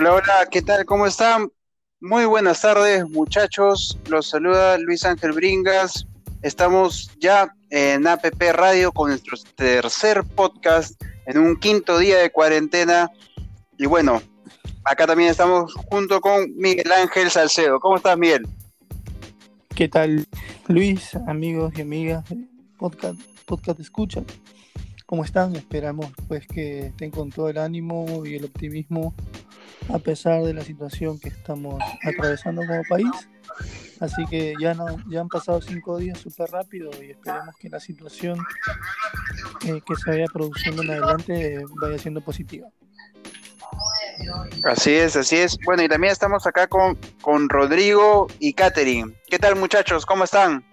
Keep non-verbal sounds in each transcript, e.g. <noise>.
Hola, hola, ¿qué tal? ¿Cómo están? Muy buenas tardes, muchachos. Los saluda Luis Ángel Bringas. Estamos ya en APP Radio con nuestro tercer podcast en un quinto día de cuarentena. Y bueno, acá también estamos junto con Miguel Ángel Salcedo. ¿Cómo estás, Miguel? ¿Qué tal, Luis, amigos y amigas podcast, podcast escucha? ¿Cómo están? Esperamos pues que estén con todo el ánimo y el optimismo a pesar de la situación que estamos atravesando como país. Así que ya, no, ya han pasado cinco días súper rápido y esperemos que la situación eh, que se vaya produciendo en adelante vaya siendo positiva. Así es, así es. Bueno, y también estamos acá con, con Rodrigo y Katherine. ¿Qué tal, muchachos? ¿Cómo están?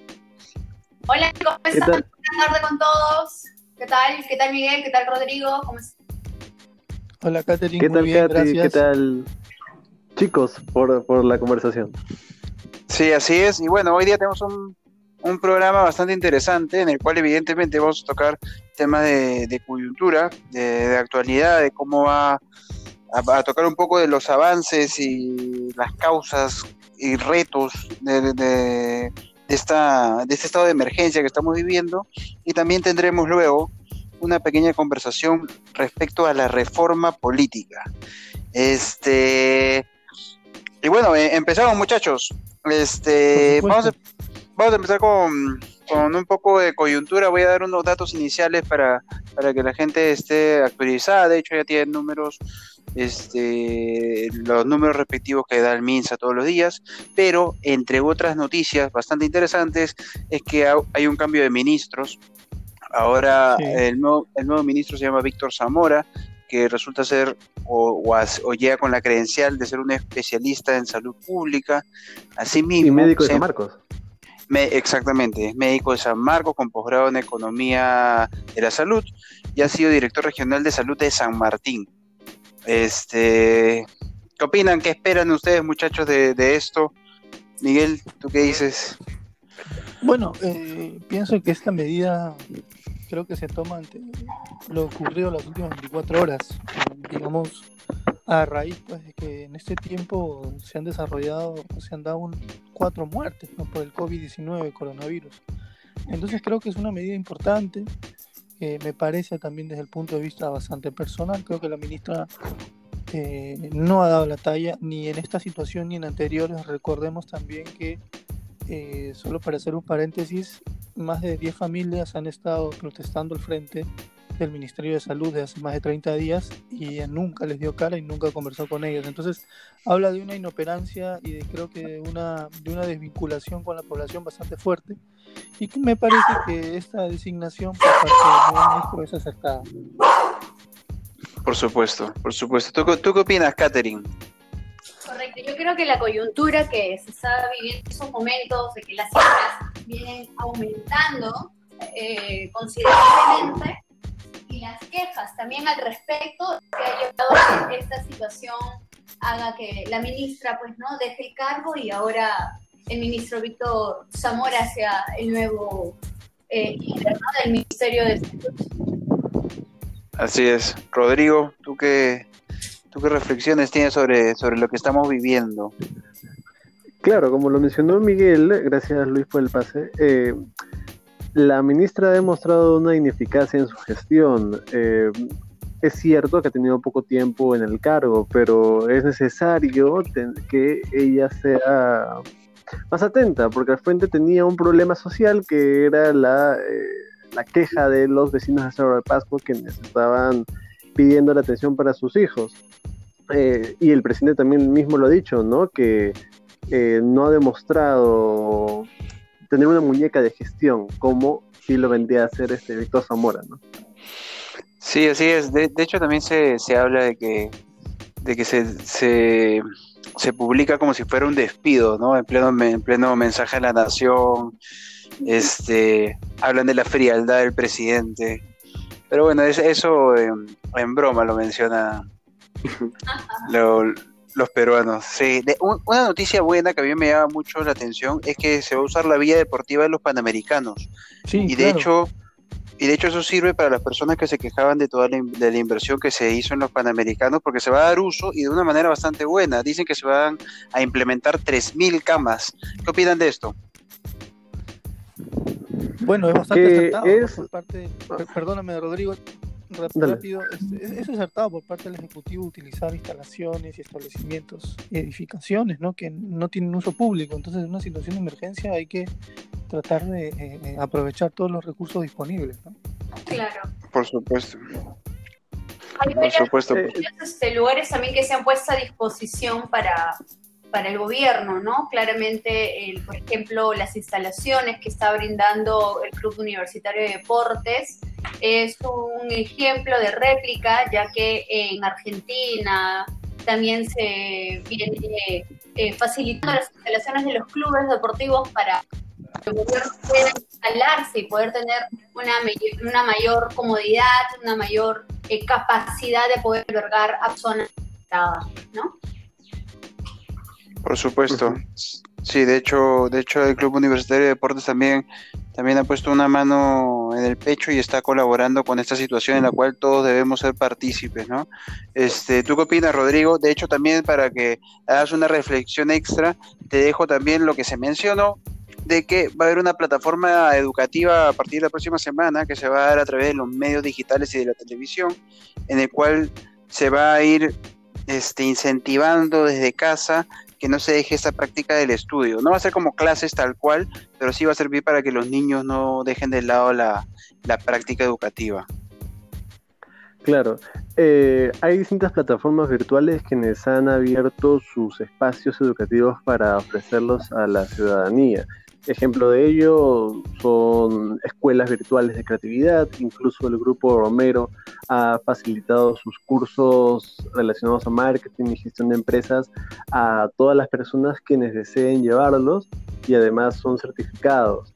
Hola, ¿cómo están? Buenas tardes con todos. ¿Qué tal? ¿Qué tal, Miguel? ¿Qué tal, Rodrigo? ¿Cómo están? Hola, Katherine. ¿Qué tal, Katherine? ¿Qué tal, chicos, por, por la conversación? Sí, así es. Y bueno, hoy día tenemos un, un programa bastante interesante en el cual evidentemente vamos a tocar temas de, de coyuntura, de, de, actualidad, de cómo va a, a, tocar un poco de los avances y las causas y retos de, de, esta, de este estado de emergencia que estamos viviendo. Y también tendremos luego una pequeña conversación respecto a la reforma política. Este y bueno, eh, empezamos muchachos. Este vamos a, vamos a empezar con, con, un poco de coyuntura. Voy a dar unos datos iniciales para, para que la gente esté actualizada. De hecho, ya tienen números, este, los números respectivos que da el MINSA todos los días. Pero entre otras noticias bastante interesantes es que hay un cambio de ministros. Ahora sí. el, nuevo, el nuevo ministro se llama Víctor Zamora, que resulta ser o, o, o, llega con la credencial de ser un especialista en salud pública. Asimismo, y médico de San Marcos. Me, exactamente, es médico de San Marcos con posgrado en Economía de la Salud y ha sido director regional de salud de San Martín. Este, ¿Qué opinan? ¿Qué esperan ustedes, muchachos, de, de esto? Miguel, ¿tú qué dices? Bueno, eh, pienso que esta medida creo que se toma ante lo ocurrido las últimas 24 horas, digamos, a raíz pues, de que en este tiempo se han desarrollado, se han dado un, cuatro muertes ¿no? por el COVID-19, coronavirus. Entonces creo que es una medida importante, eh, me parece también desde el punto de vista bastante personal, creo que la ministra eh, no ha dado la talla ni en esta situación ni en anteriores, recordemos también que eh, solo para hacer un paréntesis, más de 10 familias han estado protestando al frente del Ministerio de Salud de hace más de 30 días y nunca les dio cara y nunca conversó con ellos. Entonces, habla de una inoperancia y de, creo que de una, de una desvinculación con la población bastante fuerte y que me parece que esta designación por parte del ministro es acertada. Por supuesto, por supuesto. ¿Tú, tú qué opinas, Catherine? Correcto, yo creo que la coyuntura que se está viviendo en esos momentos de que las cifras vienen aumentando eh, considerablemente y las quejas también al respecto que ha llevado a que esta situación haga que la ministra pues no deje el cargo y ahora el ministro Víctor Zamora sea el nuevo eh, del Ministerio de Salud. Así es. Rodrigo, ¿tú qué, ¿Tú qué reflexiones tienes sobre, sobre lo que estamos viviendo? Claro, como lo mencionó Miguel, gracias Luis por el pase, eh, la ministra ha demostrado una ineficacia en su gestión. Eh, es cierto que ha tenido poco tiempo en el cargo, pero es necesario que ella sea más atenta, porque al frente tenía un problema social que era la, eh, la queja de los vecinos de Cerro de Pascua quienes estaban pidiendo la atención para sus hijos. Y el presidente también mismo lo ha dicho, ¿no? Que eh, no ha demostrado tener una muñeca de gestión como si lo vendría a hacer este Víctor Zamora, ¿no? Sí, así es. De, de hecho, también se, se, habla de que, de que se, se, se, publica como si fuera un despido, ¿no? En pleno, en pleno mensaje a la nación. Este, hablan de la frialdad del presidente. Pero bueno, es, eso en, en broma lo menciona <laughs> lo, los peruanos. Sí, de, un, una noticia buena que a mí me llama mucho la atención es que se va a usar la vía deportiva de los panamericanos. Sí, y de claro. hecho, Y de hecho eso sirve para las personas que se quejaban de toda la, de la inversión que se hizo en los Panamericanos, porque se va a dar uso y de una manera bastante buena. Dicen que se van a implementar 3.000 camas. ¿Qué opinan de esto? Bueno, es bastante acertado por parte, perdóname Rodrigo, rápido, es, es, acertado por parte del Ejecutivo utilizar instalaciones y establecimientos y edificaciones ¿no? que no tienen uso público. Entonces, en una situación de emergencia hay que tratar de eh, eh, aprovechar todos los recursos disponibles. ¿no? Claro. Por supuesto. Hay por supuesto. Este, lugares también que se han puesto a disposición para, para el gobierno, ¿no? Claramente, el, por ejemplo, las instalaciones que está brindando el Club Universitario de Deportes es un ejemplo de réplica, ya que en Argentina también se viene eh, facilitando las instalaciones de los clubes deportivos para pueda instalarse y poder tener una, una mayor comodidad, una mayor eh, capacidad de poder albergar a personas ¿no? Por supuesto. Sí, de hecho, de hecho el Club Universitario de Deportes también también ha puesto una mano en el pecho y está colaborando con esta situación en la cual todos debemos ser partícipes, ¿no? Este, ¿Tú qué opinas, Rodrigo? De hecho, también para que hagas una reflexión extra, te dejo también lo que se mencionó de que va a haber una plataforma educativa a partir de la próxima semana que se va a dar a través de los medios digitales y de la televisión, en el cual se va a ir este, incentivando desde casa que no se deje esta práctica del estudio. No va a ser como clases tal cual, pero sí va a servir para que los niños no dejen de lado la, práctica educativa. Claro, eh, hay distintas plataformas virtuales quienes han abierto sus espacios educativos para ofrecerlos a la ciudadanía. Ejemplo de ello son escuelas virtuales de creatividad, incluso el grupo Romero ha facilitado sus cursos relacionados a marketing y gestión de empresas a todas las personas quienes deseen llevarlos y además son certificados.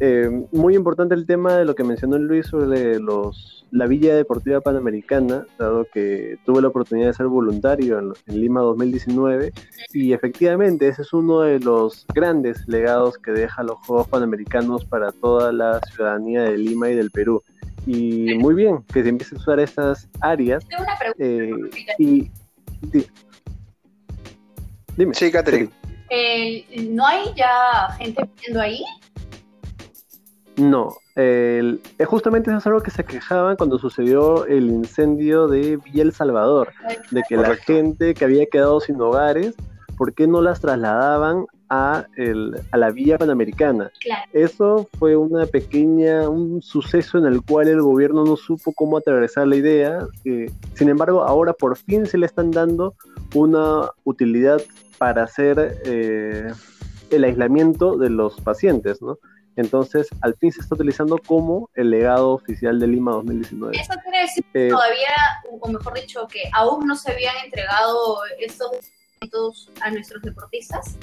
Eh, muy importante el tema de lo que mencionó Luis sobre los, la Villa Deportiva Panamericana, dado que tuve la oportunidad de ser voluntario en, Lima 2019 y efectivamente ese es uno de los grandes legados que deja los Juegos Panamericanos para toda la ciudadanía de Lima y del Perú. Y muy bien que se empiece a usar estas áreas. Eh, y, dime. Sí, Catherine. ¿No hay ya gente viviendo ahí? No, el, eh, justamente eso es algo que se quejaban cuando sucedió el incendio de Villa El Salvador, de que la gente que había quedado sin hogares, ¿por qué no las trasladaban a, el, a la Villa Panamericana? Eso fue una pequeña, un suceso en el cual el gobierno no supo cómo atravesar la idea, eh, sin embargo ahora por fin se le están dando una utilidad para hacer eh, el aislamiento de los pacientes, ¿no? Entonces, al fin se está utilizando como el legado oficial de Lima 2019. ¿Eso quiere decir que eh, todavía, o mejor dicho, que aún no se habían entregado estos documentos a nuestros deportistas?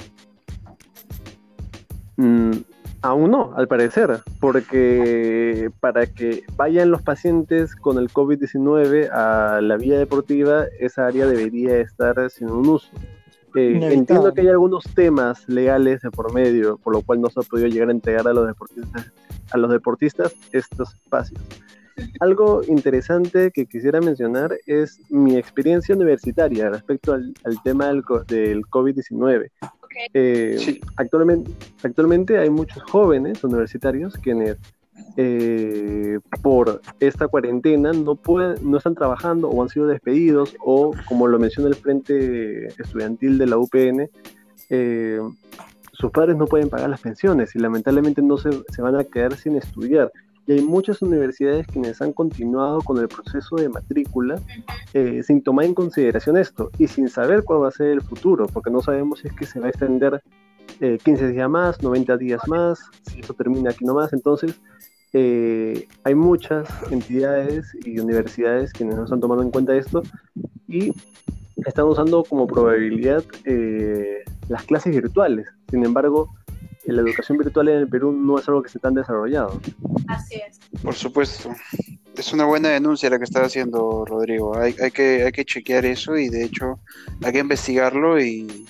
Mm, aún no, al parecer, porque para que vayan los pacientes con el COVID-19 a la vía deportiva, esa área debería estar sin un uso. Eh, entiendo que hay algunos temas legales de por medio, por lo cual no se ha podido llegar a entregar a los deportistas, a los deportistas estos espacios. Algo interesante que quisiera mencionar es mi experiencia universitaria respecto al, tema del, del COVID-19. Eh, actualmente, actualmente hay muchos jóvenes universitarios quienes eh, por esta cuarentena no pueden, no están trabajando o han sido despedidos o como lo menciona el Frente Estudiantil de la UPN, eh, sus padres no pueden pagar las pensiones y lamentablemente no se, se, van a quedar sin estudiar. Y hay muchas universidades quienes han continuado con el proceso de matrícula eh, sin tomar en consideración esto y sin saber cuál va a ser el futuro, porque no sabemos si es que se va a extender 15 días más, 90 días más, si eso termina aquí nomás. Entonces, eh, hay muchas entidades y universidades que no están tomando en cuenta esto y están usando como probabilidad eh, las clases virtuales. Sin embargo, la educación virtual en el Perú no es algo que se tan desarrollado. Así es. Por supuesto. Es una buena denuncia la que está haciendo Rodrigo. Hay, hay, que, hay que chequear eso y de hecho hay que investigarlo y,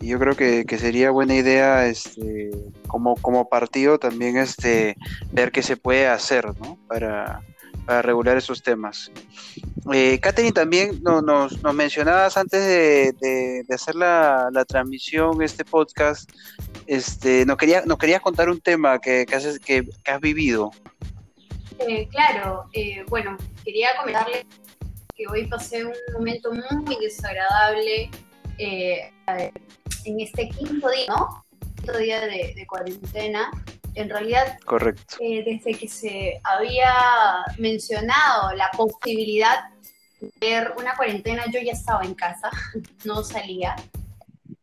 Y yo creo que, sería buena idea este, como, como partido también este, ver qué se puede hacer ¿no? para, para regular esos temas. Eh, Catherine, también nos, nos, mencionabas antes de, hacer la, transmisión, este podcast, este, nos, quería, nos querías contar un tema que, que, has, que, has vivido. Eh, claro, eh, bueno, quería comentarle que hoy pasé un momento muy desagradable eh, en este quinto día, ¿no? Quinto día de, cuarentena. En realidad, Correcto. Eh, desde que se había mencionado la posibilidad de ver una cuarentena, yo ya estaba en casa, <laughs> no salía.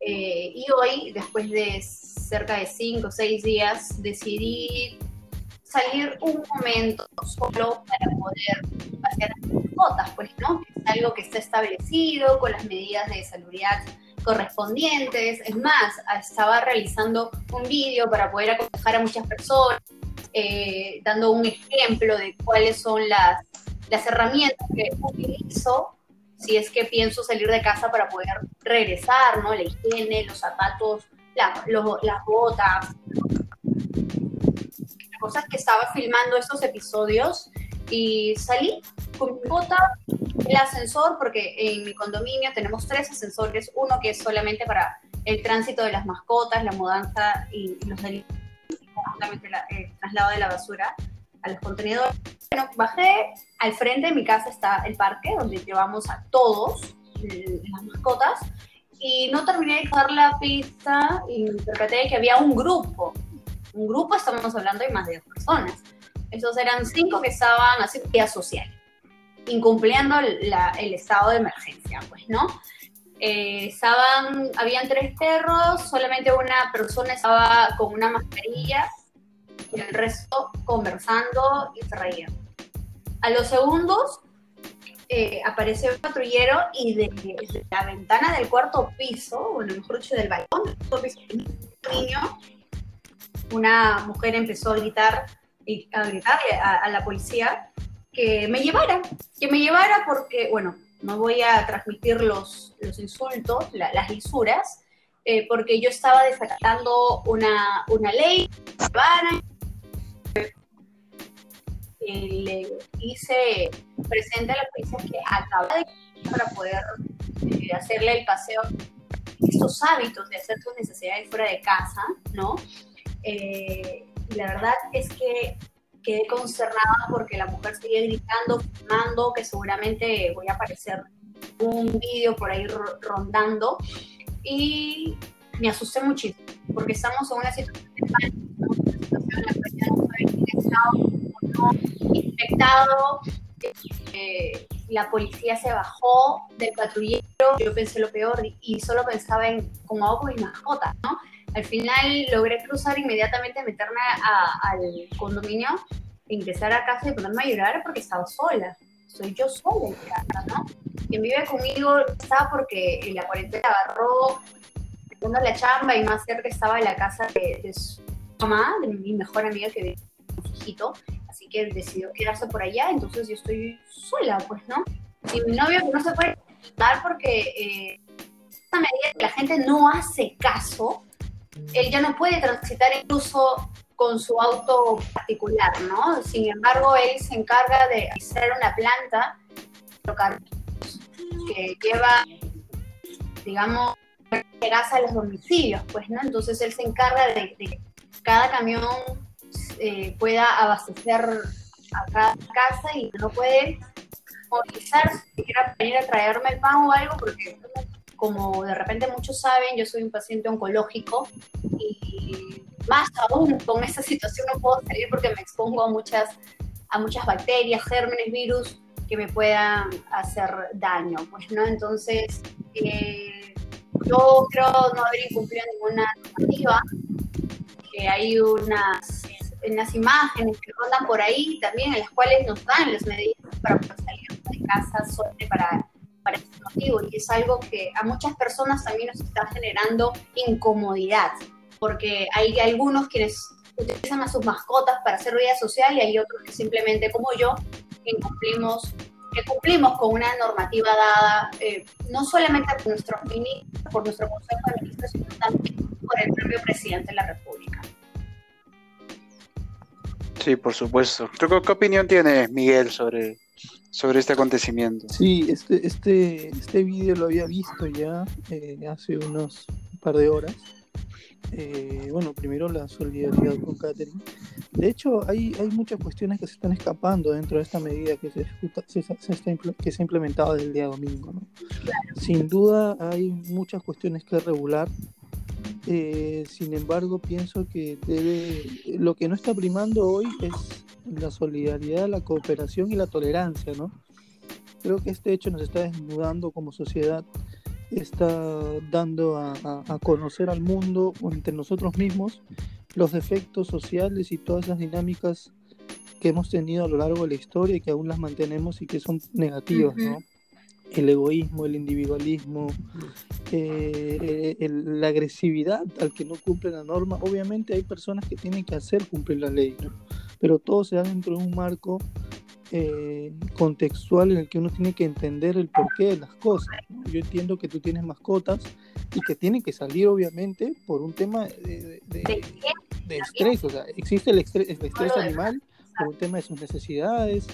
Eh, y hoy, después de cerca de cinco o seis días, decidí salir un momento solo para poder hacer fotos, pues, ¿no? Es algo que está establecido con las medidas de salubridad correspondientes. Es más, estaba realizando un vídeo para poder aconsejar a muchas personas, eh, dando un ejemplo de cuáles son las, las herramientas que utilizo si es que pienso salir de casa para poder regresar, ¿no? La higiene, los zapatos, las botas, cosas que estaba filmando estos episodios y salí con mi bota, el ascensor, porque en mi condominio tenemos tres ascensores, uno que es solamente para el tránsito de las mascotas, la mudanza y, los delitos, el traslado de la basura a los contenedores. Bueno, bajé, al frente de mi casa está el parque, donde llevamos a todos las mascotas, y no terminé de dar la pista y me de que había un grupo un grupo, estamos hablando de más de dos personas. Esos eran cinco que estaban haciendo vida social, incumpliendo el estado de emergencia, pues, ¿no? Eh, estaban, habían tres perros, solamente una persona estaba con una mascarilla y el resto conversando y se reían. A los segundos eh, apareció el patrullero y de, la ventana del cuarto piso, o mejor dicho, del balcón del cuarto piso, niño una mujer empezó a gritar a gritarle a, la policía que me llevara, que me llevara porque, bueno, no voy a transmitir los, los insultos, las lisuras, eh, porque yo estaba desacatando una, una ley le hice presente a la policía que acaba de para poder eh, hacerle el paseo, estos hábitos de hacer tus necesidades fuera de casa, ¿no? Eh, la verdad es que quedé consternada porque la mujer seguía gritando, filmando, que seguramente voy a aparecer un vídeo por ahí rondando. Y me asusté muchísimo, porque estamos en una situación de pánico, una situación en no sabe quién está o no infectado. Eh, la policía se bajó del patrullero, yo pensé lo peor y solo pensaba en cómo hago con mis mascotas, ¿no? Al final logré cruzar inmediatamente, meterme al condominio, ingresar a casa y ponerme a llorar porque estaba sola. Soy yo sola en casa, ¿no? Quien vive conmigo estaba porque la cuarentena agarró la chamba y más cerca estaba la casa de, su mamá, de mi mejor amiga que vive su hijito, así que decidió quedarse por allá, entonces yo estoy sola, pues, ¿no? Y mi novio que no se puede dar porque eh, medida que la gente no hace caso, él ya no puede transitar incluso con su auto particular, ¿no? Sin embargo, él se encarga de hacer una planta que lleva, digamos, gas a los domicilios, pues, ¿no? Entonces él se encarga de, que cada camión eh, pueda abastecer a cada casa y no puede movilizarse, si quiera venir a traerme el pan o algo, porque como de repente muchos saben, yo soy un paciente oncológico y más aún con esta situación no puedo salir porque me expongo a muchas, a muchas bacterias, gérmenes, virus que me puedan hacer daño, pues, ¿no? Entonces, eh, yo creo no haber incumplido ninguna normativa, que hay unas, unas imágenes que rondan por ahí también en las cuales nos dan las medidas para salir de casa, solamente para para este motivo y es algo que a muchas personas también nos está generando incomodidad, porque hay algunos quienes utilizan a sus mascotas para hacer vida social y hay otros que simplemente como yo incumplimos que cumplimos con una normativa dada, eh, no solamente por nuestros ministros, por nuestro Consejo de Ministros, sino también por el propio presidente de la República. Sí, por supuesto. ¿Qué, qué opinión tiene Miguel sobre, sobre este acontecimiento? Sí, este, este, este video lo había visto ya eh, hace unos par de horas. Eh, bueno, primero la solidaridad con Catherine. De hecho, hay, hay muchas cuestiones que se están escapando dentro de esta medida que se, está, que se ha implementado desde el día domingo. Sin duda hay muchas cuestiones que regular. Eh, sin embargo, pienso que lo que no está primando hoy es la solidaridad, la cooperación y la tolerancia, ¿no? Creo que este hecho nos está desnudando como sociedad está dando a, a, conocer al mundo o entre nosotros mismos los efectos sociales y todas las dinámicas que hemos tenido a lo largo de la historia y que aún las mantenemos y que son negativas, ¿no? El egoísmo, el individualismo, eh, el, la agresividad al que no cumple la norma. Obviamente hay personas que tienen que hacer cumplir la ley, ¿no? Pero todo se da dentro de un marco eh, contextual en el que uno tiene que entender el porqué de las cosas. ¿no? Yo entiendo que tú tienes mascotas y que tienen que salir obviamente por un tema de, de, de estrés, o sea, existe el estrés, el estrés animal por un tema de sus necesidades,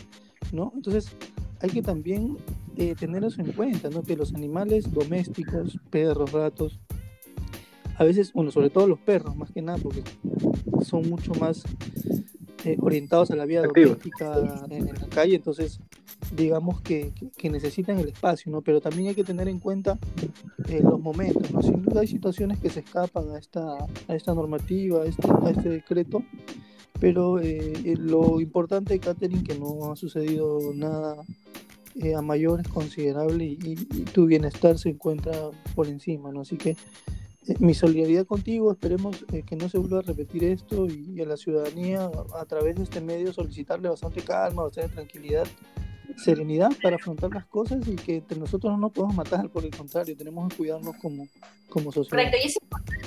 ¿no? Entonces hay que también eh, tener eso en cuenta, ¿no? Que los animales domésticos, perros, gatos, a veces, bueno, sobre todo los perros, más que nada, porque son mucho más eh, orientados a la vida doméstica en, en, la calle, entonces digamos que, que, que, necesitan el espacio, ¿no? Pero también hay que tener en cuenta eh, los momentos, ¿no? Sin duda hay situaciones que se escapan a esta, a esta normativa, a este, a este decreto, pero eh, lo importante Catherine que no ha sucedido nada eh, a mayores considerable y, y, y, tu bienestar se encuentra por encima, ¿no? Así que mi solidaridad contigo, esperemos eh, que no se vuelva a repetir esto y, y, a la ciudadanía a través de este medio solicitarle bastante calma, bastante tranquilidad, serenidad para afrontar las cosas y que entre nosotros no nos podemos matar, por el contrario, tenemos que cuidarnos como, como sociedad. Correcto, y es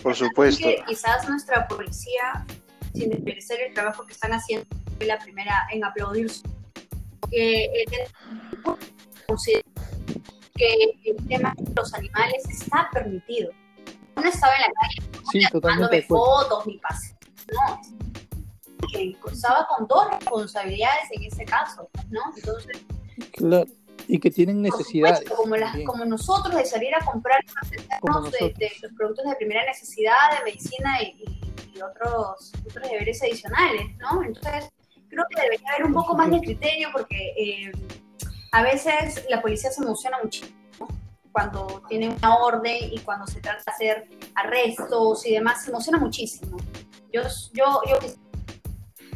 por supuesto. Que quizás nuestra policía, sin desmerecer el trabajo que están haciendo, fue la primera en aplaudir que, que el tema de los animales está permitido no estaba en la calle sí, fotos ni pase. No, que estaba con dos responsabilidades en ese caso, ¿no? Entonces. Claro. Y que tienen necesidades. Supuesto, como, las, como, nosotros de salir a comprar de, de, los productos de primera necesidad, de medicina y, otros, otros deberes adicionales, ¿no? Entonces, creo que debería haber un poco más de criterio porque eh, a veces la policía se emociona muchísimo cuando tiene una orden y cuando se trata de hacer arrestos y demás, se emociona muchísimo. Yo, yo, yo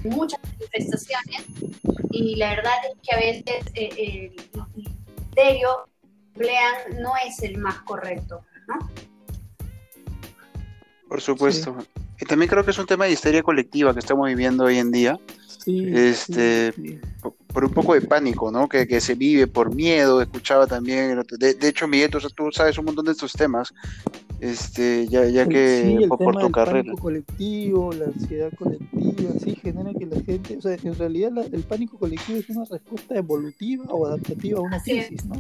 muchas manifestaciones y la verdad es que a veces eh, el criterio emplean no es el más correcto, ¿no? Por supuesto. Sí. Y también creo que es un tema de histeria colectiva que estamos viviendo hoy en día. Sí, este, sí, por, por, un poco de pánico, ¿no? Que, que, se vive por miedo. Escuchaba también, de, de hecho, Miguel, tú, tú, sabes un montón de estos temas, este, ya, ya que el por, por tu carrera. El pánico colectivo, la ansiedad colectiva, sí, genera que la gente, o sea, en realidad la, el pánico colectivo es una respuesta evolutiva o adaptativa a una crisis, ¿no?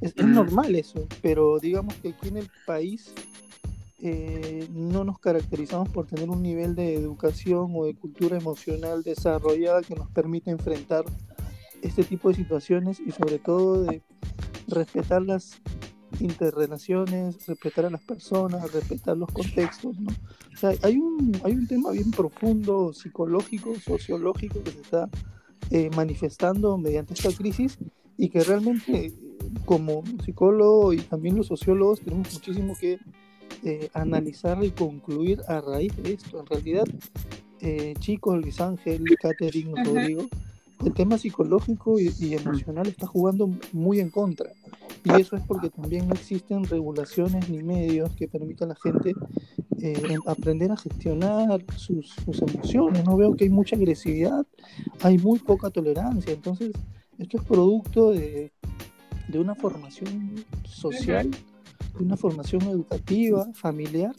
Es, es normal eso, pero digamos que aquí en el país eh, no nos caracterizamos por tener un nivel de educación o de cultura emocional desarrollada que nos permite enfrentar este tipo de situaciones y sobre todo de respetar las interrelaciones, respetar a las personas, respetar los contextos, ¿no? O sea, hay un, hay un tema bien profundo, psicológico, sociológico que se está eh, manifestando mediante esta crisis y que realmente como psicólogo y también los sociólogos tenemos muchísimo que eh, analizar y concluir a raíz de esto. En realidad, eh, chicos, Luis Ángel, Catherine, Rodrigo, el tema psicológico y, y, emocional está jugando muy en contra. Y eso es porque también no existen regulaciones ni medios que permitan a la gente eh, aprender a gestionar sus, sus, emociones. No veo que hay mucha agresividad, hay muy poca tolerancia. Entonces, esto es producto de, de una formación social una formación educativa, familiar,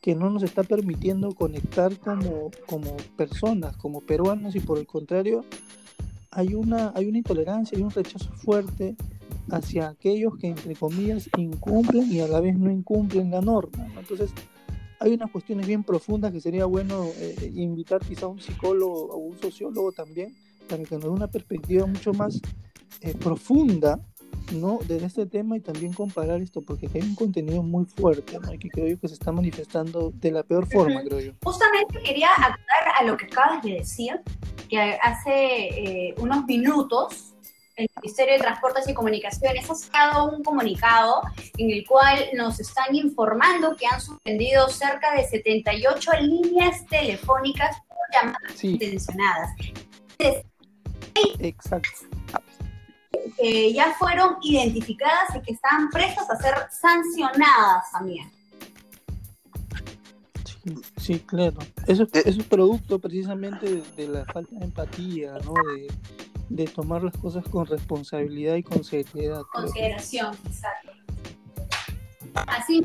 que no nos está permitiendo conectar como, como personas, como peruanos, y por el contrario, hay una, hay una intolerancia, hay un rechazo fuerte hacia aquellos que, entre comillas, incumplen y a la vez no incumplen la norma. Entonces, hay unas cuestiones bien profundas que sería bueno eh, invitar quizá a un psicólogo o un sociólogo también para que nos dé una perspectiva mucho más eh, profunda ¿no? de este tema y también comparar esto, porque hay un contenido muy fuerte ¿no? y que creo yo que se está manifestando de la peor forma, creo yo. Justamente quería acotar a lo que acabas de decir, que hace eh, unos minutos el Ministerio de Transportes y Comunicaciones ha sacado un comunicado en el cual nos están informando que han suspendido cerca de 78 líneas telefónicas por llamadas intencionadas. Exacto. Que ya fueron identificadas y que están prestas a ser sancionadas también. Sí, claro. Eso, es producto precisamente de, la falta de empatía, ¿no? De, de tomar las cosas con responsabilidad y con seriedad. Consideración, exacto. Así,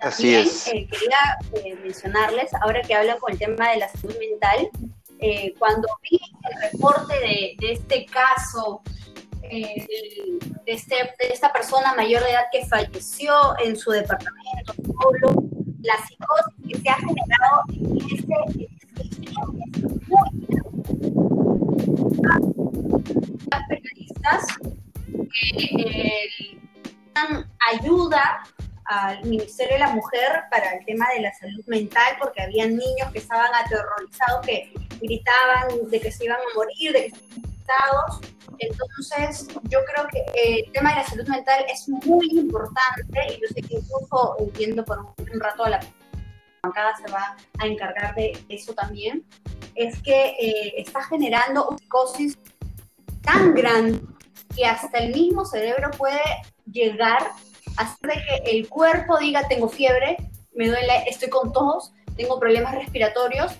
Así es. Eh, quería eh, mencionarles, ahora que hablan con el tema de la salud mental, eh, cuando vi el reporte de, de este caso, de, este, de, esta persona mayor de edad que falleció en su departamento solo, la psicosis que se ha generado en edificio es muy las periodistas que dan ayuda al Ministerio de la Mujer para el tema de la salud mental, porque había niños que estaban aterrorizados, que gritaban de que se iban a morir, de que estaban Entonces, yo creo que el tema de la salud mental es muy importante y yo sé que incluso entiendo por un rato la bancada se va a encargar de eso también, es que eh, está generando psicosis tan grande que hasta el mismo cerebro puede llegar a hacer que el cuerpo diga tengo fiebre, me duele, estoy con tos, tengo problemas respiratorios,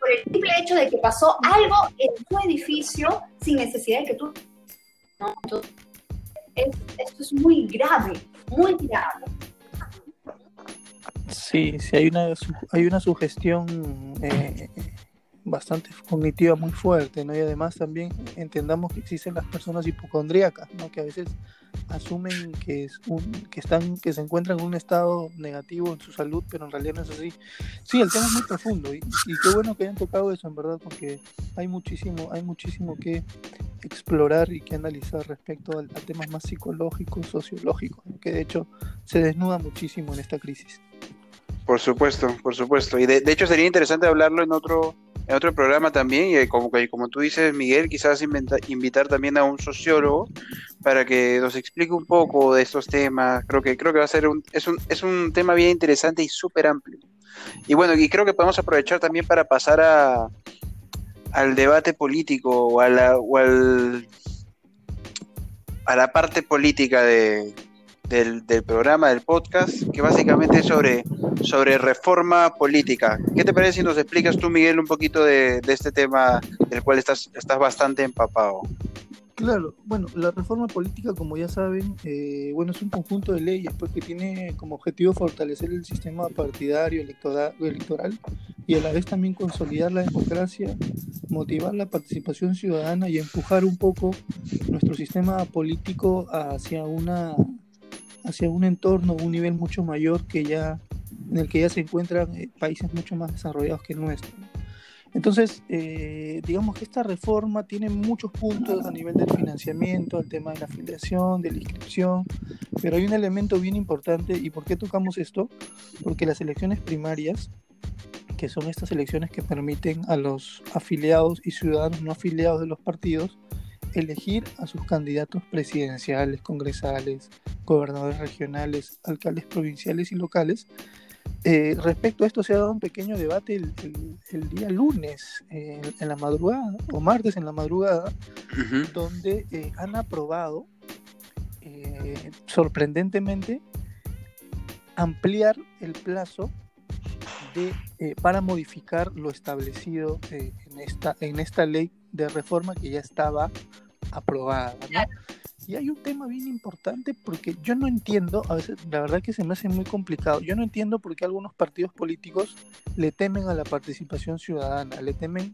por el simple hecho de que pasó algo en tu edificio sin necesidad de que tú... esto es muy grave, muy grave. Sí, sí, hay una, hay una sugestión eh, bastante cognitiva muy fuerte, ¿no? Y además también entendamos que existen las personas hipocondríacas, ¿no? Que a veces asumen que es un, que están, que se encuentran en un estado negativo en su salud, pero en realidad no es así. Sí, el tema es muy profundo y, qué bueno que hayan tocado eso, en verdad, porque hay muchísimo, hay muchísimo que explorar y que analizar respecto a, temas más psicológicos, sociológicos, que de hecho se desnuda muchísimo en esta crisis. Por supuesto, por supuesto. Y de hecho sería interesante hablarlo en otro en otro programa también, y como, como tú dices, Miguel, quizás invitar también a un sociólogo para que nos explique un poco de estos temas. Creo que, creo que va a ser un, es un, es un tema bien interesante y súper amplio. Y bueno, y creo que podemos aprovechar también para pasar a, al debate político o a o al, a la parte política de, del, programa, del podcast, que básicamente es sobre, sobre reforma política. ¿Qué te parece si nos explicas tú, Miguel, un poquito de, este tema del cual estás, estás bastante empapado? Claro, bueno, la reforma política, como ya saben, eh, bueno, es un conjunto de leyes pues, que tiene como objetivo fortalecer el sistema partidario electoral y a la vez también consolidar la democracia, motivar la participación ciudadana y empujar un poco nuestro sistema político hacia una hacia un entorno, un nivel mucho mayor que ya, en el que ya se encuentran eh, países mucho más desarrollados que el nuestro. Entonces, eh, digamos que esta reforma tiene muchos puntos a nivel del financiamiento, el tema de la afiliación, de la inscripción, pero hay un elemento bien importante. ¿Y por qué tocamos esto? Porque las elecciones primarias, que son estas elecciones que permiten a los afiliados y ciudadanos no afiliados de los partidos elegir a sus candidatos presidenciales, congresales, gobernadores regionales, alcaldes provinciales y locales. Eh, respecto a esto se ha dado un pequeño debate el, día lunes en la madrugada o martes en la madrugada, donde eh, han aprobado eh, sorprendentemente ampliar el plazo de, para modificar lo establecido en, esta, en esta ley de reforma que ya estaba aprobada. Y hay un tema bien importante porque yo no entiendo, a veces la verdad que se me hace muy complicado, yo no entiendo por qué algunos partidos políticos le temen a la participación ciudadana, le temen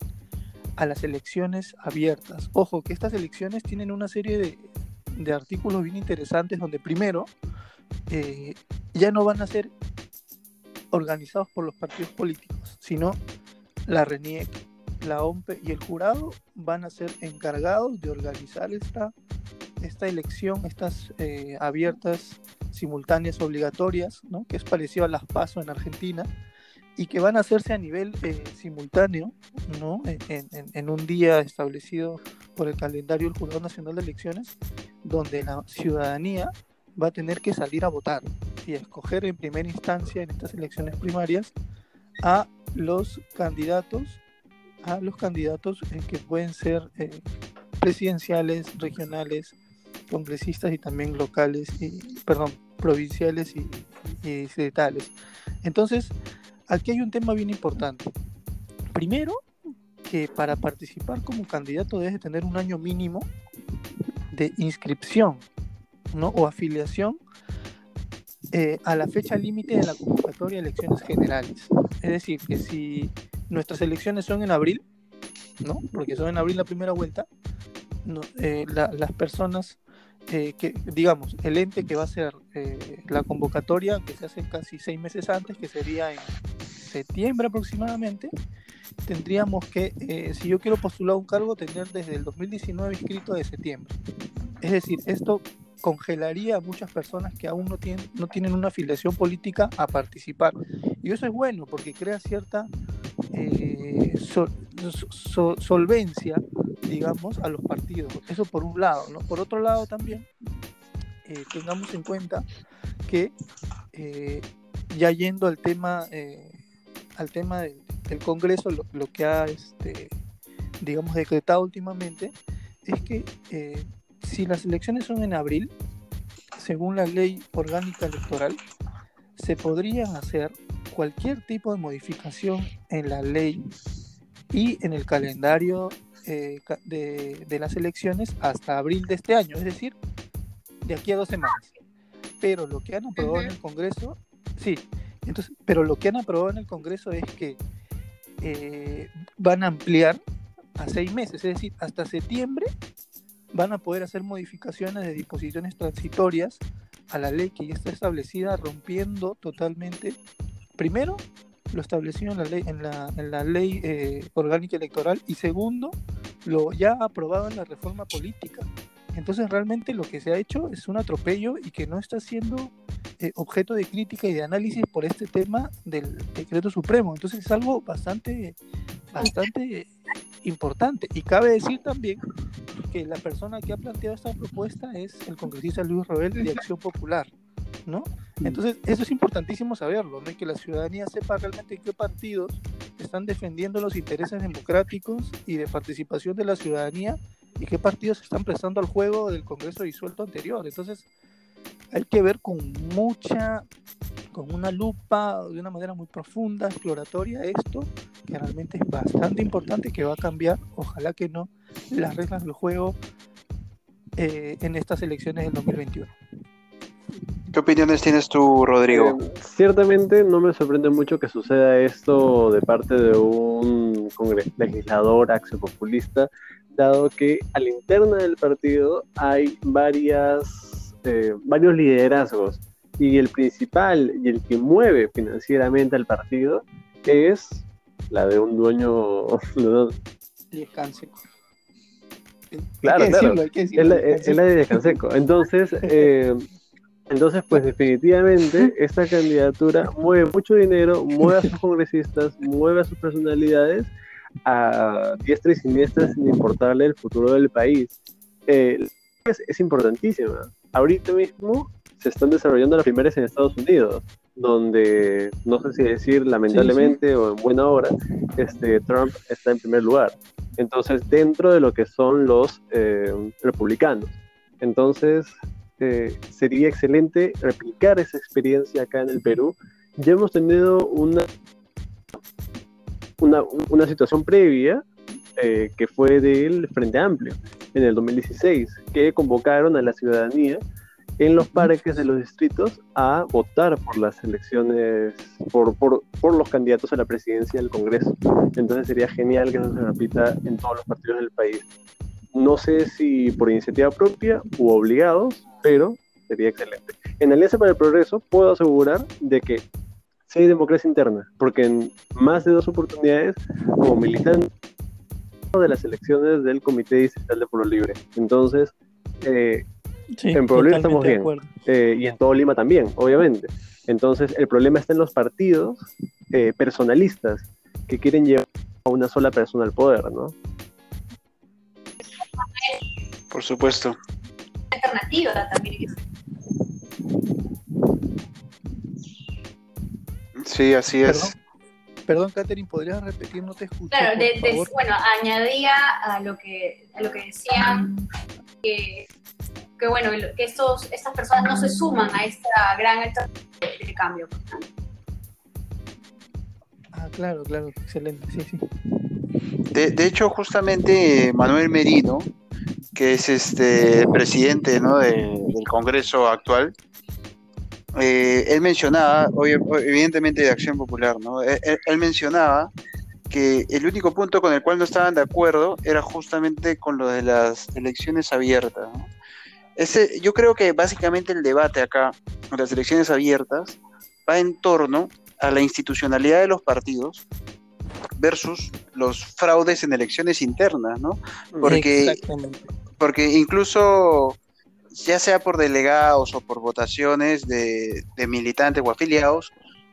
a las elecciones abiertas. Ojo, que estas elecciones tienen una serie de, de artículos bien interesantes donde primero eh, ya no van a ser organizados por los partidos políticos, sino la RENIEC, la OMPE y el jurado van a ser encargados de organizar esta, esta elección, estas eh, abiertas, simultáneas, obligatorias, ¿no? que es parecido a las PASO en Argentina, y que van a hacerse a nivel eh, simultáneo, ¿no? En, en, un día establecido por el calendario del Jurado Nacional de Elecciones, donde la ciudadanía va a tener que salir a votar y escoger en primera instancia en estas elecciones primarias a los candidatos, a los candidatos eh, que pueden ser eh, presidenciales, regionales, congresistas y también locales, y, perdón, provinciales y, y. Entonces, aquí hay un tema bien importante. Primero, que para participar como candidato debes tener un año mínimo de inscripción ¿no? o afiliación eh, a la fecha límite de la convocatoria de elecciones generales. Es decir, que si nuestras elecciones son en abril, ¿no? porque son en abril la primera vuelta, eh, las personas eh, que, digamos, el ente que va a hacer la convocatoria, que se hace casi seis meses antes, que sería en septiembre aproximadamente, tendríamos que, si yo quiero postular un cargo, tener desde el 2019 inscrito de septiembre. Es decir, esto congelaría a muchas personas que aún no tienen, no tienen una afiliación política a participar. Y eso es bueno porque crea cierta eh, solvencia, digamos, a los partidos. Eso por un lado. Por otro lado también, eh, tengamos en cuenta que eh, ya yendo al tema, al tema del, Congreso, lo, lo, que ha, este, digamos, decretado últimamente es que si las elecciones son en abril, según la ley orgánica electoral, se podrían hacer cualquier tipo de modificación en la ley y en el calendario eh, de, las elecciones hasta abril de este año, es decir, de aquí a dos semanas. Pero lo que han aprobado en el Congreso, sí, entonces, pero lo que han aprobado en el Congreso es que eh, van a ampliar a seis meses, es decir, hasta septiembre van a poder hacer modificaciones de disposiciones transitorias a la ley que ya está establecida, rompiendo totalmente, primero, lo establecido en la ley, en la ley eh, orgánica electoral, y segundo, lo ya aprobado en la reforma política. Entonces realmente lo que se ha hecho es un atropello y que no está siendo eh, objeto de crítica y de análisis por este tema del decreto supremo. Entonces es algo bastante, bastante importante. Y cabe decir también que la persona que ha planteado esta propuesta es el congresista Luis Robel de Acción Popular, ¿no? Entonces, eso es importantísimo saberlo, ¿no? Y que la ciudadanía sepa realmente qué partidos están defendiendo los intereses democráticos y de participación de la ciudadanía y qué partidos están prestando al juego del Congreso disuelto anterior. Entonces, hay que ver con mucha con una lupa de una manera muy profunda, exploratoria, esto, que realmente es bastante importante, que va a cambiar, ojalá que no, las reglas del juego eh, en estas elecciones del 2021. ¿Qué opiniones tienes tú, Rodrigo? Eh, ciertamente no me sorprende mucho que suceda esto de parte de un legislador axio-populista, dado que a la interna del partido hay varias, eh, varios liderazgos y el principal y el que mueve financieramente al partido es la de un dueño. <laughs> Claro, claro. es, la, es, la, de Descanseco. Entonces, <laughs> eh, entonces, pues definitivamente <laughs> esta candidatura mueve mucho dinero, mueve a sus <laughs> congresistas, mueve a sus personalidades a diestra y siniestra sin importarle el futuro del país. Eh, es, es importantísima. Ahorita mismo se están desarrollando las primeras en Estados Unidos, donde no sé si decir lamentablemente o en buena hora, este, Trump está en primer lugar. Entonces, dentro de lo que son los eh, republicanos. Entonces, eh, sería excelente replicar esa experiencia acá en el Perú. Ya hemos tenido una, una, una situación previa eh, que fue del Frente Amplio en el 2016, que convocaron a la ciudadanía en los parques de los distritos a votar por las elecciones, por, por, por los candidatos a la presidencia del Congreso. Entonces sería genial que eso se repita en todos los partidos del país. No sé si por iniciativa propia u obligados, pero sería excelente. En Alianza para el Progreso puedo asegurar de que sí hay democracia interna, porque en más de dos oportunidades, como militante de las elecciones del Comité Distrital de Pueblo Libre. Entonces, eh, en Pueblo Libre estamos bien. Eh, y en todo Lima también, obviamente. Entonces, el problema está en los partidos eh, personalistas que quieren llevar a una sola persona al poder, ¿no? Por supuesto. Alternativa también. Sí, así es. Perdón, Catherine, ¿podrías repetir? No te escucho. Claro, bueno, añadía a lo que, a lo que decían que, que bueno, que estos, estas personas no se suman a esta gran de, de cambio. Ah, claro, claro, excelente, sí, sí. De, de hecho, justamente Manuel Merino, que es este presidente ¿no? del Congreso actual, eh, él mencionaba, evidentemente de Acción Popular, ¿no? Él, mencionaba que el único punto con el cual no estaban de acuerdo era justamente con lo de las elecciones abiertas. Ese, yo creo que básicamente el debate acá, con las elecciones abiertas, va en torno a la institucionalidad de los partidos versus los fraudes en elecciones internas, ¿no? Porque, porque incluso ya sea por delegados o por votaciones de, militantes o afiliados,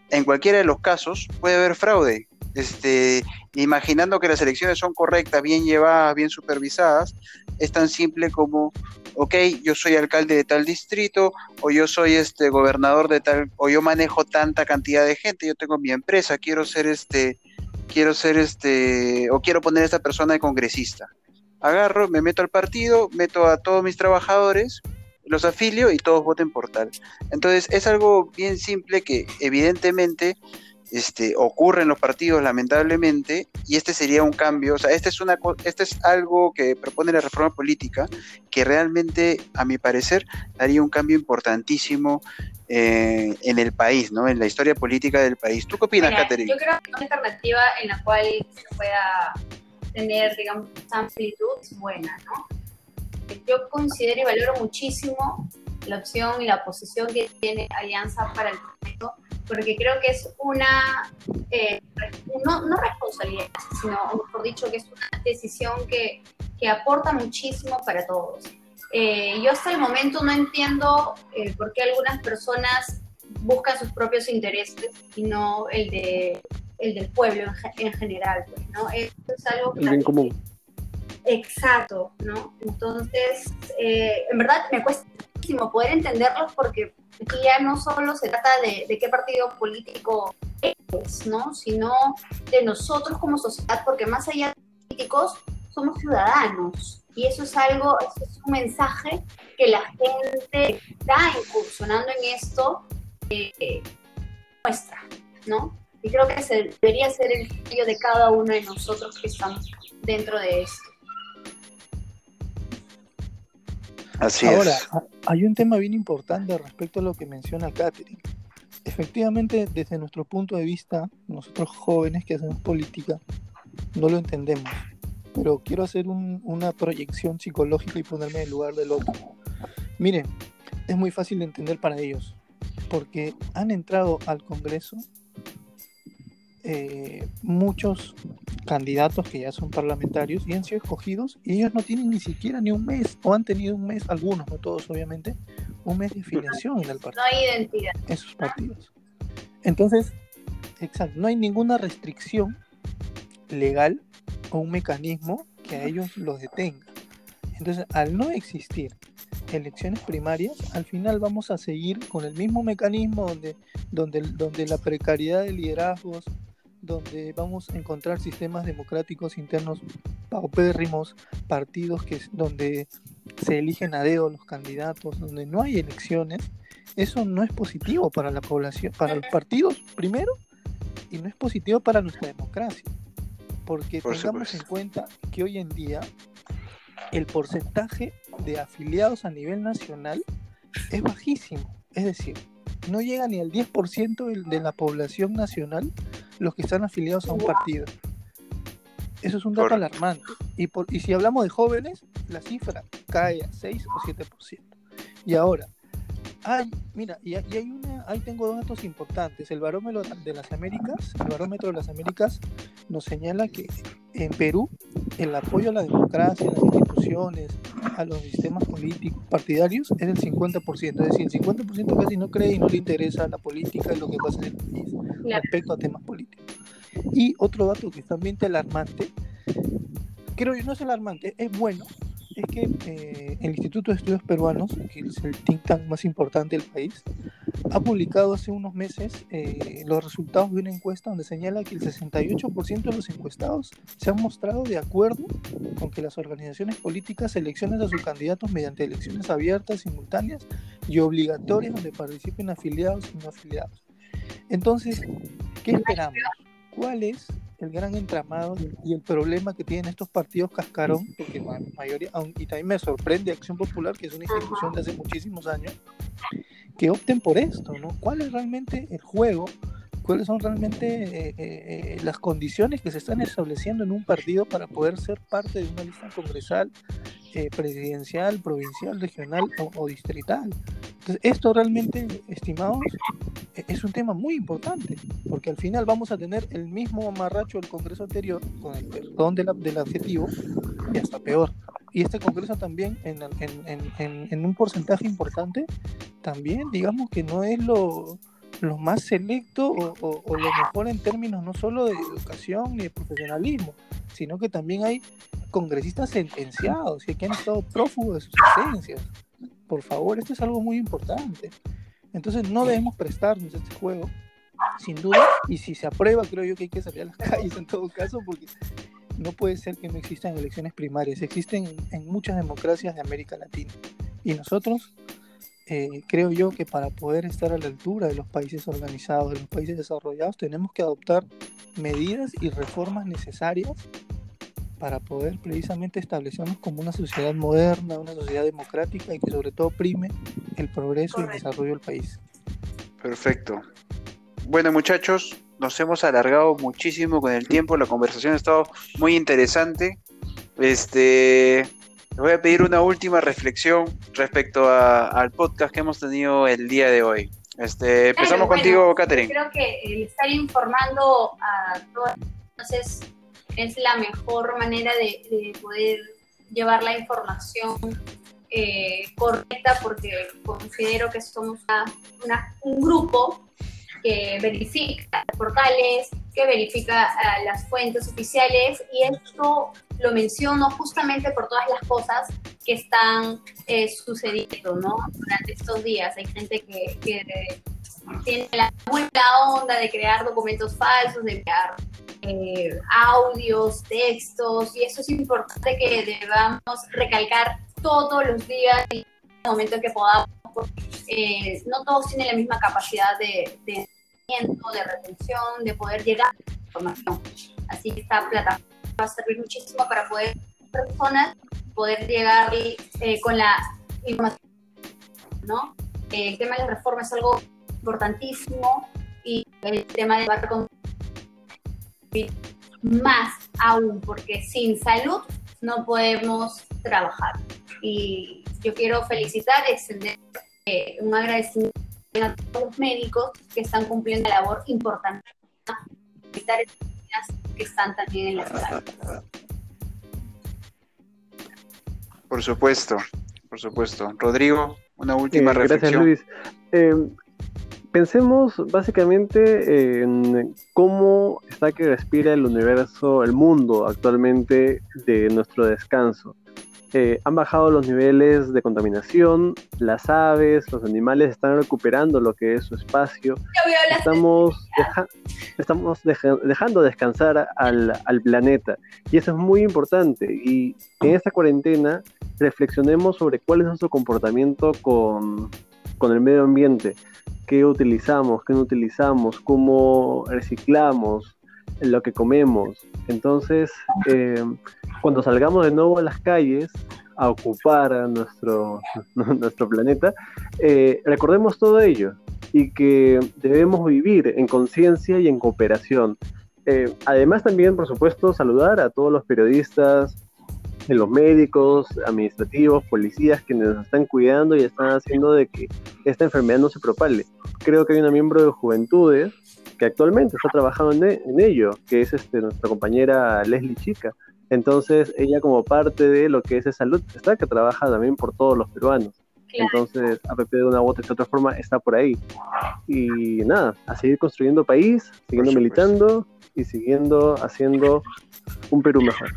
en cualquiera de los casos puede haber fraude. Este, imaginando que las elecciones son correctas, bien llevadas, bien supervisadas, es tan simple como, ok, yo soy alcalde de tal distrito, o yo soy este gobernador de tal, o yo manejo tanta cantidad de gente, yo tengo mi empresa, quiero ser este, quiero ser este, o quiero poner a esta persona de congresista agarro, me meto al partido, meto a todos mis trabajadores, los afilio y todos voten por tal. Entonces es algo bien simple que evidentemente este, ocurre en los partidos lamentablemente y este sería un cambio, o sea, este es, una, este es algo que propone la reforma política que realmente a mi parecer haría un cambio importantísimo eh, en el país, ¿no? En la historia política del país. ¿Tú qué opinas, Catherine? Yo creo que una alternativa en la cual se pueda tener, digamos, amplitud buena, ¿no? Yo considero y valoro muchísimo la opción y la posición que tiene Alianza para el proyecto, porque creo que es una, eh, no, no, responsabilidad, sino, mejor dicho, que es una decisión que, que aporta muchísimo para todos. Eh, yo hasta el momento no entiendo eh, por qué algunas personas buscan sus propios intereses y no el de el del pueblo en, general, pues, ¿no? Es algo que... bien común. Exacto, ¿no? Entonces, eh, en verdad me cuesta muchísimo poder entenderlos porque aquí ya no solo se trata de, de qué partido político es, ¿no? Sino de nosotros como sociedad, porque más allá de políticos, somos ciudadanos. Y eso es algo, eso es un mensaje que la gente está incursionando en esto eh, muestra, ¿no? Y creo que ese debería ser el criterio de cada uno de nosotros que estamos dentro de esto. Así Ahora, hay un tema bien importante respecto a lo que menciona Catherine. Efectivamente, desde nuestro punto de vista, nosotros jóvenes que hacemos política, no lo entendemos. Pero quiero hacer una proyección psicológica y ponerme en el lugar del otro. Miren, es muy fácil de entender para ellos, porque han entrado al Congreso eh, muchos candidatos que ya son parlamentarios y han sido escogidos y ellos no tienen ni siquiera ni un mes o han tenido un mes, algunos, no todos obviamente, un mes de afiliación en el partido. No hay identidad. En sus partidos. Entonces, exacto, no hay ninguna restricción legal o un mecanismo que a ellos los detenga. Entonces, al no existir elecciones primarias, al final vamos a seguir con el mismo mecanismo donde, donde, donde la precariedad de liderazgos, donde vamos a encontrar sistemas democráticos internos paupérrimos, partidos que, donde se eligen a dedo los candidatos, donde no hay elecciones, eso no es positivo para la población, para los partidos primero, y no es positivo para nuestra democracia. Porque tengamos en cuenta que hoy en día el porcentaje de afiliados a nivel nacional es bajísimo. Es decir, no llega ni al 10% de la población nacional los que están afiliados a un partido. Eso es un dato alarmante. Y, por, y si hablamos de jóvenes, la cifra cae a 6 o 7%. Y ahora, hay, mira, y, hay una, ahí tengo dos datos importantes. El barómetro de las Américas, el barómetro de las Américas nos señala que en Perú el apoyo a la democracia, a las instituciones, a los sistemas políticos partidarios es del 50%. Es decir, el 50% casi no cree y no le interesa la política y lo que pasa en el país respecto a temas políticos. Y otro dato que es también alarmante, creo yo no es alarmante, es bueno, es que eh, el Instituto de Estudios Peruanos, que es el think tank más importante del país, ha publicado hace unos meses eh, los resultados de una encuesta donde señala que el 68% de los encuestados se han mostrado de acuerdo con que las organizaciones políticas seleccionen a sus candidatos mediante elecciones abiertas, simultáneas y obligatorias donde participen afiliados y no afiliados. Entonces, ¿qué esperamos? ¿Cuál es el gran entramado y el problema que tienen estos partidos cascarón, porque la mayoría, y también me sorprende Acción Popular, que es una institución de hace muchísimos años, que opten por esto, ¿no? ¿Cuál es realmente el juego? ¿Cuáles son realmente eh, eh, eh, las condiciones que se están estableciendo en un partido para poder ser parte de una lista congresal, presidencial, provincial, regional o, distrital? Entonces, esto realmente, estimados, e, es un tema muy importante, porque al final vamos a tener el mismo amarracho del Congreso anterior, con el perdón del adjetivo, y hasta peor. Y este Congreso también, en, en, en, un porcentaje importante, también digamos que no es lo, lo más selecto o, o, lo mejor en términos no solo de educación ni de profesionalismo, sino que también hay congresistas sentenciados y que han estado prófugos de sus sentencias. Por favor, esto es algo muy importante. Entonces no debemos prestarnos a este juego, sin duda, y si se aprueba, creo yo que hay que salir a las <laughs> calles en todo caso, porque no puede ser que no existan elecciones primarias, existen en muchas democracias de América Latina. Y nosotros, eh, creo yo que para poder estar a la altura de los países organizados, de los países desarrollados, tenemos que adoptar medidas y reformas necesarias para poder precisamente establecernos como una sociedad moderna, una sociedad democrática y que sobre todo prime el progreso y el desarrollo del país. Perfecto. Bueno muchachos, nos hemos alargado muchísimo con el tiempo, la conversación ha estado muy interesante. Este, les voy a pedir una última reflexión respecto al podcast que hemos tenido el día de hoy. Este, empezamos contigo, Catherine. Creo que el estar informando a todos entonces es la mejor manera de, poder llevar la información eh, correcta porque considero que somos un grupo que verifica portales, que verifica uh, las fuentes oficiales y esto lo menciono justamente por todas las cosas que están eh, sucediendo ¿no? durante estos días. Hay gente que, tiene la buena onda de crear documentos falsos, de crear eh, audios, textos, y eso es importante que debamos recalcar todos los días y en el momento que podamos, eh, no todos tienen la misma capacidad de, de retención, de poder llegar a la información. Así que esta plataforma va a servir muchísimo para poder personas poder llegar eh, con la información, ¿no? el tema de la reforma es algo importantísimo y el tema de barco más aún, porque sin salud no podemos trabajar. Y yo quiero felicitar, extender eh, un agradecimiento a todos los médicos que están cumpliendo la labor importante que están también en la ciudad. Por supuesto, por supuesto. Rodrigo, una última eh, reflexión. Gracias, Luis. Eh, pensemos básicamente en cómo está que respira el universo, el mundo actualmente de nuestro descanso. Eh, han bajado los niveles de contaminación, las aves, los animales están recuperando lo que es su espacio. Estamos, estamos dejando descansar al, al, planeta. Y eso es muy importante. Y en esta cuarentena reflexionemos sobre cuál es nuestro comportamiento con, con el medio ambiente. Qué utilizamos, qué no utilizamos, cómo reciclamos lo que comemos. Entonces, eh, cuando salgamos de nuevo a las calles, a ocupar nuestro, <laughs> nuestro planeta, eh, recordemos todo ello y que debemos vivir en conciencia y en cooperación. Eh, además también, por supuesto, saludar a todos los periodistas, los médicos, administrativos, policías que nos están cuidando y están haciendo de que esta enfermedad no se propale. Creo que hay una miembro de Juventudes que actualmente está trabajando en, e, ello, que es este, nuestra compañera Leslie Chica. Entonces, ella como parte de lo que es salud está que trabaja también por todos los peruanos. Entonces, APP de una u otra, otra forma está por ahí. Y nada, a seguir construyendo país, siguiendo militando y siguiendo haciendo un Perú mejor.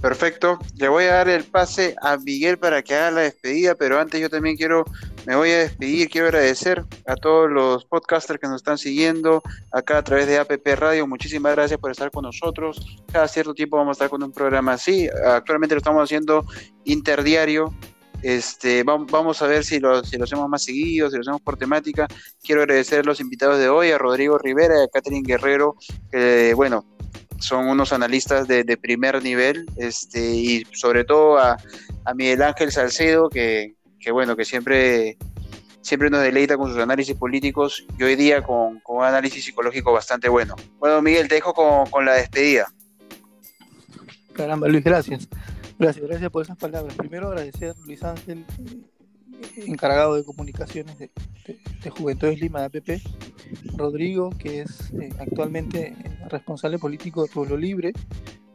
Perfecto. Le voy a dar el pase a Miguel para que haga la despedida, pero antes yo también quiero, me voy a despedir, quiero agradecer a todos los podcasters que nos están siguiendo acá a través de APP Radio. Muchísimas gracias por estar con nosotros. Cada cierto tiempo vamos a estar con un programa así. Actualmente lo estamos haciendo interdiario. Este, vamos a ver si lo, si hacemos más seguido, si lo hacemos por temática. Quiero agradecer a los invitados de hoy, a Rodrigo Rivera y a Catherine Guerrero, que bueno, son unos analistas de, primer nivel, este, y sobre todo a, Miguel Ángel Salcedo, que, bueno, que siempre, siempre nos deleita con sus análisis políticos y hoy día con, un análisis psicológico bastante bueno. Bueno, Miguel, te dejo con, la despedida. Caramba, Luis, gracias. Gracias, gracias por esas palabras. Primero agradecer, Luis Ángel, encargado de comunicaciones de, de, Juventudes Lima de APP, Rodrigo, que es eh, actualmente responsable político de Pueblo Libre,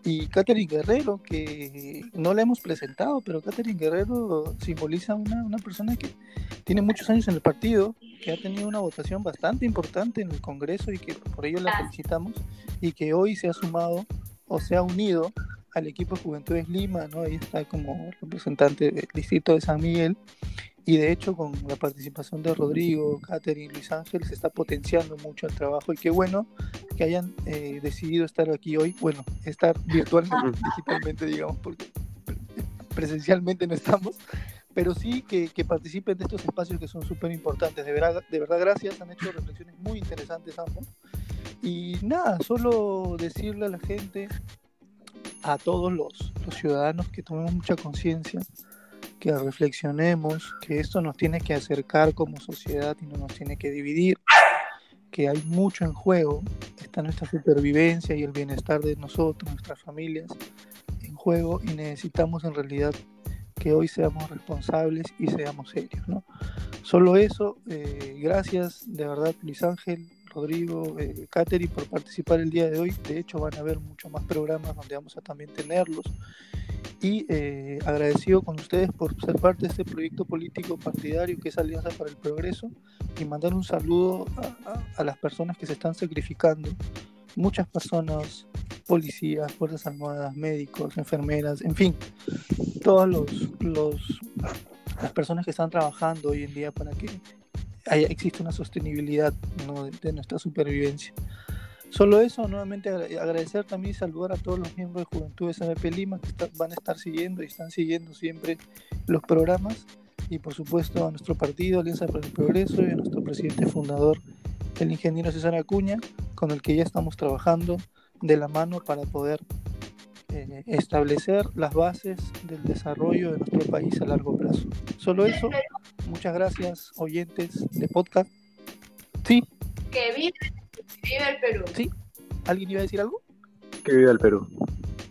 y Catherine Guerrero, que no la hemos presentado, pero Catherine Guerrero simboliza una, una persona que tiene muchos años en el partido, que ha tenido una votación bastante importante en el Congreso y que por ello la felicitamos, y que hoy se ha sumado o se ha unido al equipo de Juventudes Lima, ¿no? Ahí está como representante del distrito de San Miguel y de hecho, con la participación de Rodrigo, Catherine, Luis Ángel, se está potenciando mucho el trabajo. Y qué bueno que hayan eh, decidido estar aquí hoy. Bueno, estar virtualmente, digitalmente, digamos, porque presencialmente no estamos. Pero sí que, participen de estos espacios que son súper importantes. De verdad, de verdad, gracias. Han hecho reflexiones muy interesantes ambos. Y nada, solo decirle a la gente, a todos los, los ciudadanos, que tomemos mucha conciencia que reflexionemos, que esto nos tiene que acercar como sociedad y no nos tiene que dividir, que hay mucho en juego, está nuestra supervivencia y el bienestar de nosotros, nuestras familias en juego y necesitamos en realidad que hoy seamos responsables y seamos serios, ¿no? Solo eso, eh, gracias de verdad Luis Ángel, Rodrigo, eh, por participar el día de hoy. De hecho, van a haber muchos más programas donde vamos a también tenerlos y eh, agradecido con ustedes por ser parte de este proyecto político partidario que es Alianza para el Progreso y mandar un saludo a, las personas que se están sacrificando, muchas personas, policías, fuerzas armadas, médicos, enfermeras, en fin, todas los, los, las personas que están trabajando hoy en día para que haya, exista una sostenibilidad de nuestra supervivencia. Solo eso, nuevamente agradecer también y saludar a todos los miembros de Juventudes ABP Lima que van a estar siguiendo y están siguiendo siempre los programas y por supuesto a nuestro partido Alianza para el Progreso y a nuestro presidente fundador, el ingeniero César Acuña, con el que ya estamos trabajando de la mano para poder eh, establecer las bases del desarrollo de nuestro país a largo plazo. Solo eso, muchas gracias oyentes de podcast. Sí. Que vive Viva el Perú. ¿Sí? ¿Alguien iba a decir algo? Que viva el Perú.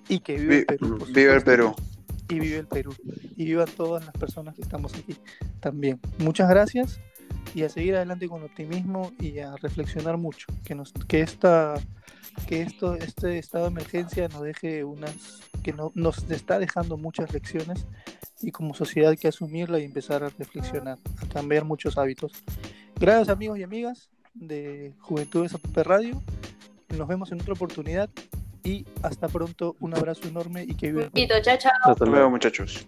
Y que viva el Perú. Viva el Perú. Y vive el Perú. Y vivan todas las personas que estamos aquí también. Muchas gracias y a seguir adelante con optimismo y a reflexionar mucho. Que, nos, que, esta, que esto, este estado de emergencia nos deje unas. que no, nos está dejando muchas lecciones y como sociedad hay que asumirla y empezar a reflexionar, a cambiar muchos hábitos. Gracias amigos y amigas de Juventudes APP Radio. Nos vemos en otra oportunidad y hasta pronto. Un abrazo enorme y que viva. Chao, chao. Hasta luego, muchachos.